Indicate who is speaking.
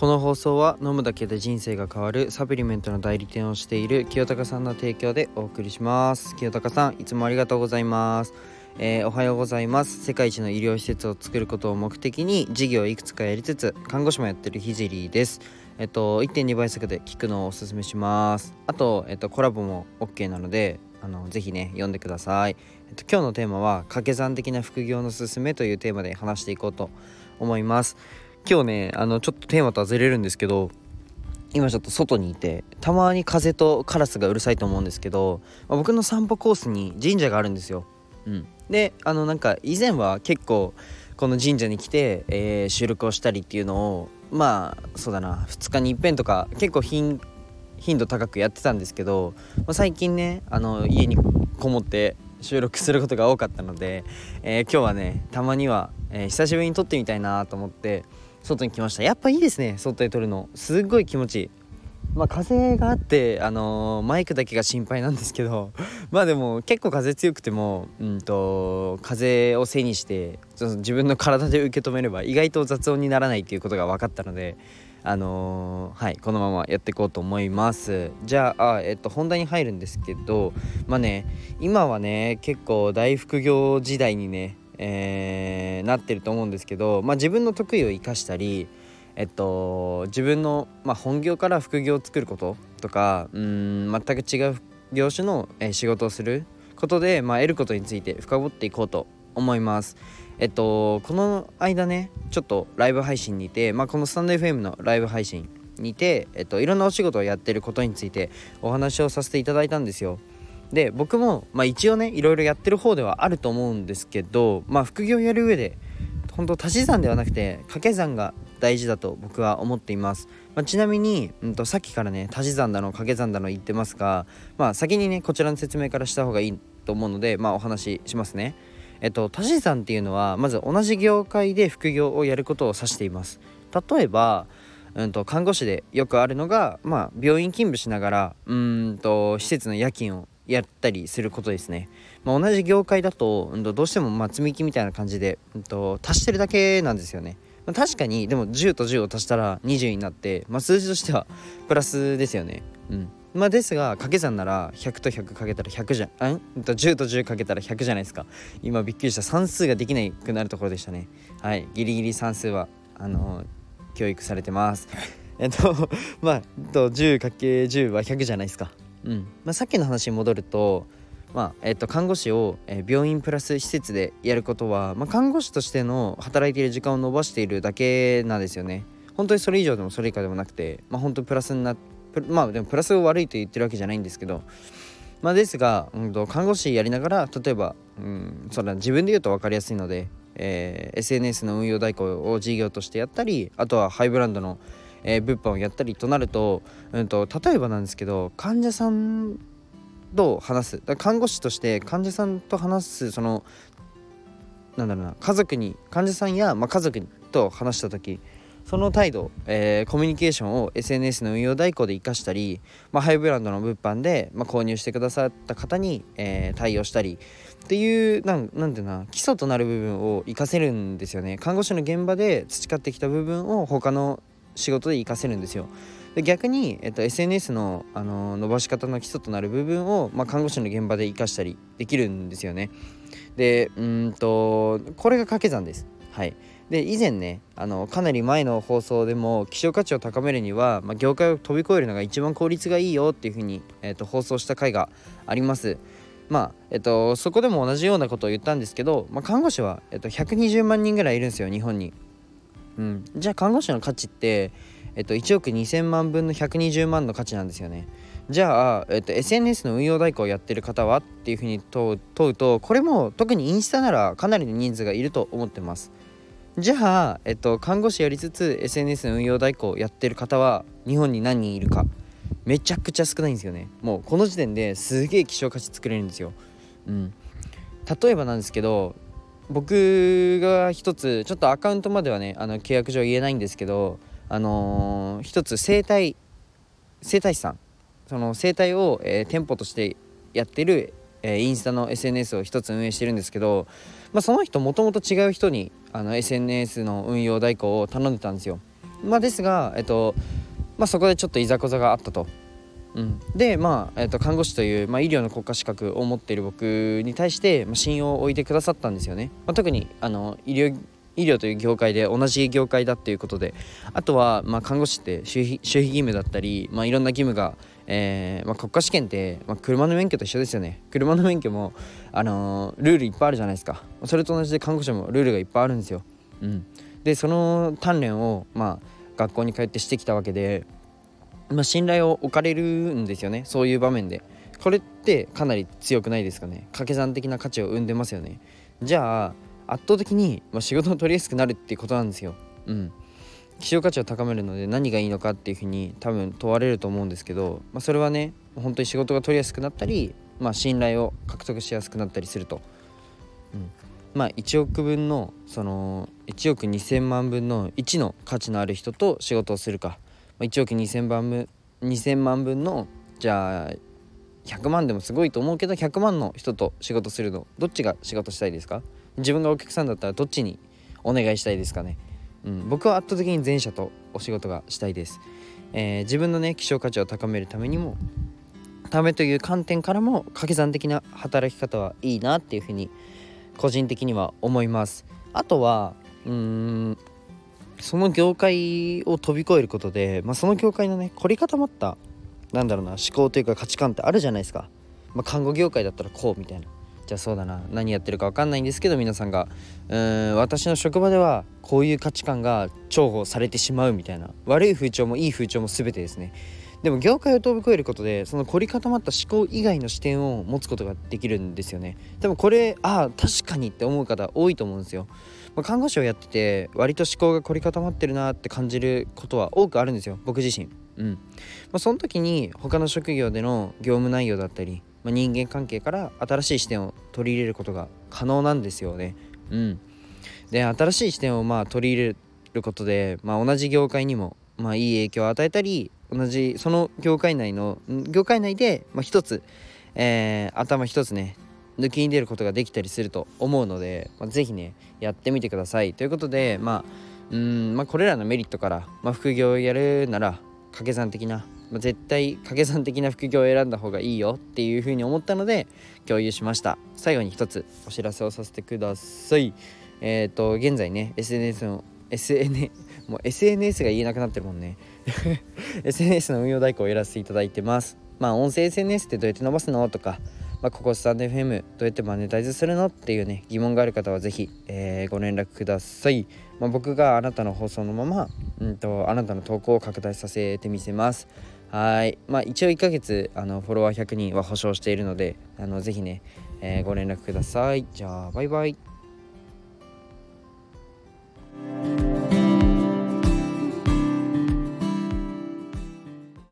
Speaker 1: この放送は飲むだけで人生が変わるサプリメントの代理店をしている清高さんの提供でお送りします。清高さんいつもありがとうございます。えー、おはようございます。世界一の医療施設を作ることを目的に事業をいくつかやりつつ看護師もやってるひじりです。えっと1.2倍速で聞くのをおすすめします。あとえっとコラボも OK なのであのぜひね読んでください、えっと、今日のテーマは掛け算的な副業のすすめというテーマで話していこうと思います。今日ねあのちょっとテーマとはずれるんですけど今ちょっと外にいてたまに風とカラスがうるさいと思うんですけど、まあ、僕の散歩コースに神社があるんですよ。うん、であのなんか以前は結構この神社に来て、えー、収録をしたりっていうのをまあそうだな2日にいっぺんとか結構頻度高くやってたんですけど、まあ、最近ねあの家にこもって収録することが多かったので、えー、今日はねたまには、えー、久しぶりに撮ってみたいなと思って外に来ました。やっぱいいですね。外で撮るの。すっごい気持ちいい。まあ風があってあのー、マイクだけが心配なんですけど。まあでも結構風強くてもうんと風を背にして自分の体で受け止めれば意外と雑音にならないっていうことが分かったのであのー、はいこのままやっていこうと思います。じゃあえっと本題に入るんですけどまあね今はね結構大副業時代にねえー、なってると思うんですけど、まあ、自分の得意を生かしたり、えっと、自分の、まあ、本業から副業を作ることとかうん全く違う業種の、え仕事をすることで、まあ、得ることについて深掘っていこうと思います。えっと、この間ねちょっとライブ配信にて、まあ、このスタンド FM のライブ配信にて、えっと、いろんなお仕事をやってることについてお話をさせていただいたんですよ。で僕も、まあ、一応ねいろいろやってる方ではあると思うんですけど、まあ、副業やる上で本当足し算ではなくて掛け算が大事だと僕は思っています、まあ、ちなみに、うんと、さっきからね足し算だの掛け算だの言ってますが、まあ、先にねこちらの説明からした方がいいと思うので、まあ、お話ししますね。えっと足し算っていうのはまず同じ業界で副業をやることを指しています。例えばうんと看護師でよくあるのが、まあ、病院勤務しながらうんと施設の夜勤をやったりすることですね。まあ、同じ業界だと、うん、どうしてもま積み木みたいな感じで、うんと、足してるだけなんですよね。まあ、確かにでも10と10を足したら20になって、まあ、数字としてはプラスですよね。うん。まあ、ですが掛け算なら100と100かけたら100じゃん？ん10と10かけたら100じゃないですか。今びっくりした。算数ができなくなるところでしたね。はい。ギリギリ算数はあのー、教育されてます。えっとまあ 10×10 は100じゃないですか。うんまあ、さっきの話に戻ると、まあえっと、看護師を、病院プラス施設でやることは、まあ、看護師としての働いている時間を延ばしているだけなんですよね。本当にそれ以上でもそれ以下でもなくて、まあ、本当プラスになまあでもプラスを悪いと言ってるわけじゃないんですけど、まあ、ですが、うん、と看護師やりながら例えば、うん、それ自分で言うと分かりやすいので、えー、SNS の運用代行を事業としてやったりあとはハイブランドのえー、物販をやったりとなると,、うんと、例えばなんですけど患者さんと話す。看護師として患者さんと話すそのなんだろうな家族に患者さんや、まあ、家族と話した時その態度、えー、コミュニケーションを SNS の運用代行で生かしたり、まあ、ハイブランドの物販で、まあ、購入してくださった方に、えー、対応したりっていうなんなんていうな基礎となる部分を活かせるんですよね。看護師の現場で培ってきた部分を他の仕事で活かせるんですよ。で逆に、えっと、SNS の、あの伸ばし方の基礎となる部分を、まあ、看護師の現場で活かしたりできるんですよね。でうんとこれが掛け算です。はい、で以前ねあのかなり前の放送でも希少価値を高めるには、まあ、業界を飛び越えるのが一番効率がいいよっていうふうに、えっと、放送した回があります。まあえっと、そこでも同じようなことを言ったんですけど、まあ、看護師は、えっと、120万人ぐらいいるんですよ日本に。うん、じゃあ看護師の価値って、えっと、1億2000万分の120万の価値なんですよね。じゃあ、えっと、SNS の運用代行をやってる方はっていうふうに問うとこれも特にインスタならかなりの人数がいると思ってます。じゃあ、えっと、看護師やりつつ SNS の運用代行をやってる方は日本に何人いるかめちゃくちゃ少ないんですよね。もうこの時点ですげえ希少価値作れるんですよ。うん、例えばなんですけど僕が一つちょっとアカウントまではねあの契約上言えないんですけどあのー、一つ生態生態師さん。その生態を、えー、店舗としてやってる、えー、インスタの SNS を一つ運営してるんですけど、まあ、その人もともと違う人にあの SNS の運用代行を頼んでたんですよ。まあですがえっとまあそこでちょっといざこざがあったと。うん、でまあ、えーと、看護師という、まあ、医療の国家資格を持っている僕に対して、まあ、信用を置いてくださったんですよね、まあ、特にあの医療医療という業界で同じ業界だっていうことであとは、まあ、看護師って守秘守秘義務だったり、まあ、いろんな義務が、えーまあ、国家試験って、まあ、車の免許と一緒ですよね。車の免許も、あのー、ルールいっぱいあるじゃないですか。それと同じで看護師もルールがいっぱいあるんですよ、うん、でその鍛錬を、まあ、学校に通ってしてきたわけでまあ、信頼を置かれるんですよね。そういう場面で。これってかなり強くないですかね。掛け算的な価値を生んでますよね。じゃあ圧倒的に、まあ、仕事を取りやすくなるっていうことなんですよ。うん。希少価値を高めるので何がいいのかっていうふうに多分問われると思うんですけど、まあ、それはね本当に仕事が取りやすくなったり、まあ、信頼を獲得しやすくなったりすると、うん、まあ1億分のその1億2,000万分の1の価値のある人と仕事をするか。1億2000万分2000万分のじゃあ100万でもすごいと思うけど100万の人と仕事するのどっちが仕事したいですか？自分がお客さんだったらどっちにお願いしたいですかね、うん、僕は圧倒的に前者とお仕事がしたいです、えー、自分のね希少価値を高めるためにもためという観点からも掛け算的な働き方はいいなっていうふうに個人的には思います。あとはうーんその業界を飛び越えることで、まあ、その業界のね凝り固まったなんだろうな思考というか価値観ってあるじゃないですか、まあ、看護業界だったらこうみたいな。じゃあそうだな何やってるか分かんないんですけど皆さんがうーん私の職場ではこういう価値観が重宝されてしまうみたいな悪い風潮もいい風潮も全てですね。でも業界を飛び越えることでその凝り固まった思考以外の視点を持つことができるんですよね。でもこれああ確かにって思う方多いと思うんですよ。まあ、看護師をやってて割と思考が凝り固まってるなって感じることは多くあるんですよ僕自身。うん。まあ、その時に他の職業での業務内容だったり、まあ、人間関係から新しい視点を取り入れることが可能なんですよね。うん。で新しい視点をまあ取り入れることで、まあ、同じ業界にもまあいい影響を与えたり同じその業界内の業界内で、まあ、一つ、えー、頭一つね抜きに出ることができたりすると思うので、まあ、ぜひねやってみてください。ということでまあうんまあこれらのメリットから、まあ、副業をやるなら掛け算的な、まあ、絶対掛け算的な副業を選んだ方がいいよっていうふうに思ったので共有しました。最後に一つお知らせをさせてください。えっ、ー、と現在ね SNS の SN もう SNS が言えなくなってるもんね。SNS の運用代行をやらせていただいてます。まあ音声 SNS ってどうやって伸ばすの？とかまあ、ここスタンド FM どうやってマネタイズするのっていうね疑問がある方は是非、えー、ご連絡ください、まあ、僕があなたの放送のまま、うんと、あなたの投稿を拡大させてみせます。はい。まあ一応1ヶ月あのフォロワー100人は保証しているのであのぜひね、えー、ご連絡ください。じゃあバイバイ。